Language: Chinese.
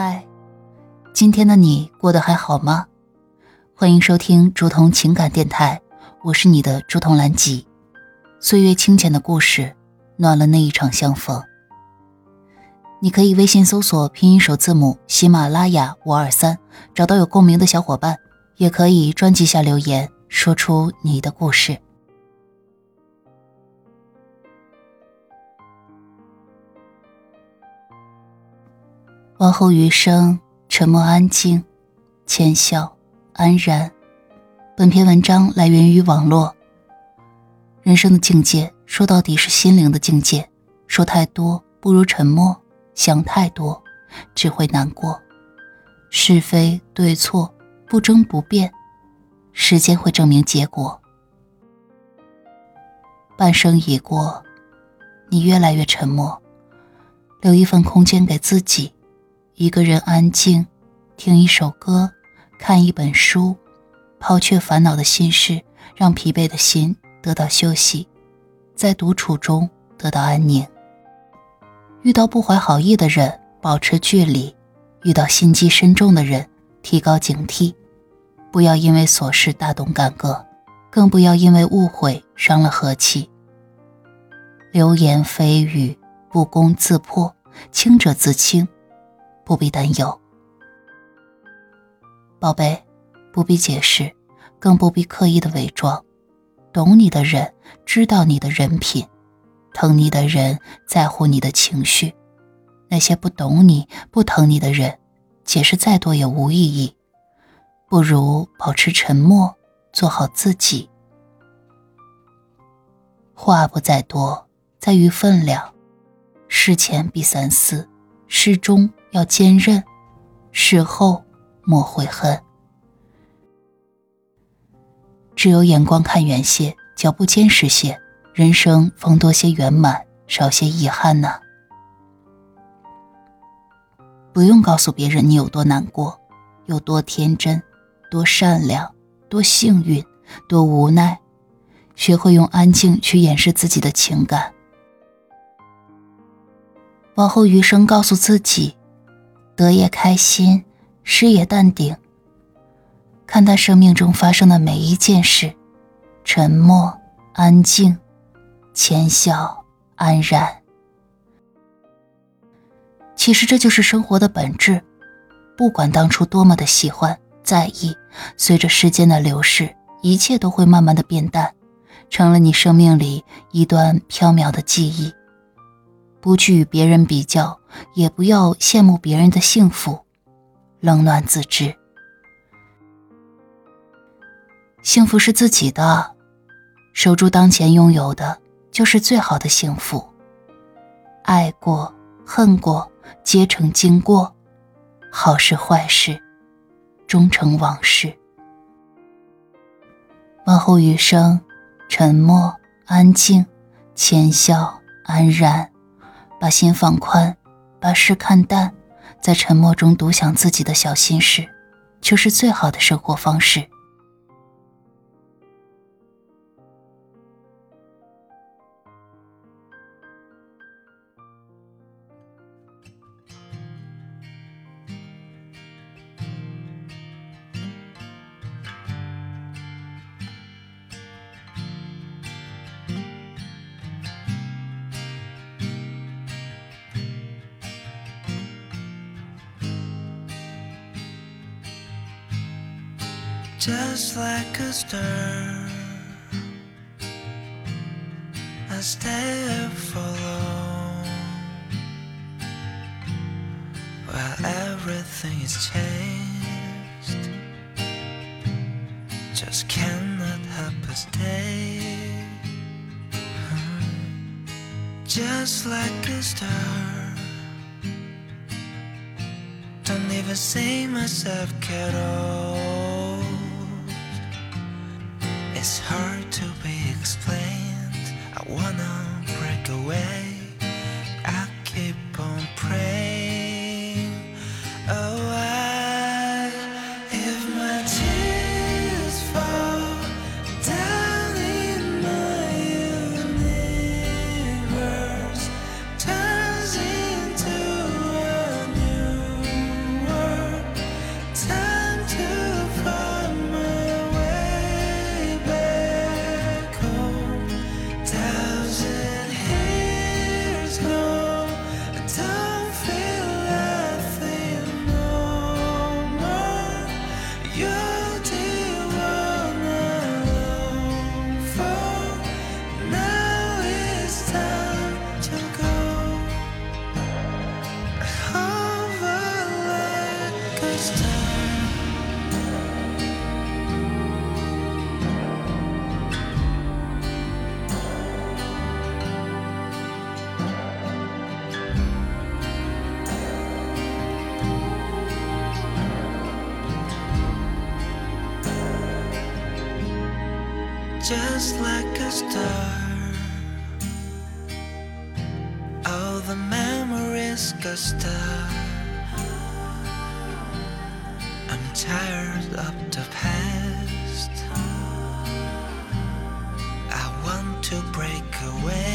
嗨，今天的你过得还好吗？欢迎收听竹筒情感电台，我是你的竹筒兰吉。岁月清浅的故事，暖了那一场相逢。你可以微信搜索拼音首字母喜马拉雅五二三，找到有共鸣的小伙伴，也可以专辑下留言，说出你的故事。往后余生，沉默安静，浅笑安然。本篇文章来源于网络。人生的境界，说到底是心灵的境界。说太多不如沉默，想太多只会难过。是非对错，不争不辩，时间会证明结果。半生已过，你越来越沉默，留一份空间给自己。一个人安静，听一首歌，看一本书，抛却烦恼的心事，让疲惫的心得到休息，在独处中得到安宁。遇到不怀好意的人，保持距离；遇到心机深重的人，提高警惕。不要因为琐事大动干戈，更不要因为误会伤了和气。流言蜚语，不攻自破，清者自清。不必担忧，宝贝，不必解释，更不必刻意的伪装。懂你的人知道你的人品，疼你的人在乎你的情绪。那些不懂你、不疼你的人，解释再多也无意义。不如保持沉默，做好自己。话不在多，在于分量。事前必三思，事中。要坚韧，事后莫悔恨。只有眼光看远些，脚步坚实些，人生方多些圆满，少些遗憾呢。不用告诉别人你有多难过，有多天真，多善良，多幸运，多无奈。学会用安静去掩饰自己的情感。往后余生，告诉自己。得也开心，失也淡定。看他生命中发生的每一件事，沉默、安静、浅笑、安然。其实这就是生活的本质。不管当初多么的喜欢、在意，随着时间的流逝，一切都会慢慢的变淡，成了你生命里一段飘渺的记忆。不去与别人比较，也不要羡慕别人的幸福，冷暖自知。幸福是自己的，守住当前拥有的，就是最好的幸福。爱过、恨过，皆成经过；好事坏事，终成往事。往后余生，沉默、安静、浅笑、安然。把心放宽，把事看淡，在沉默中独享自己的小心事，就是最好的生活方式。Just like a star. I stay for long while everything is changed. Just cannot help but stay. Just like a star. Don't even see myself at all. It's hard to be explained. I wanna break away. just like a star. All the memories got stuck tired of the past. I want to break away.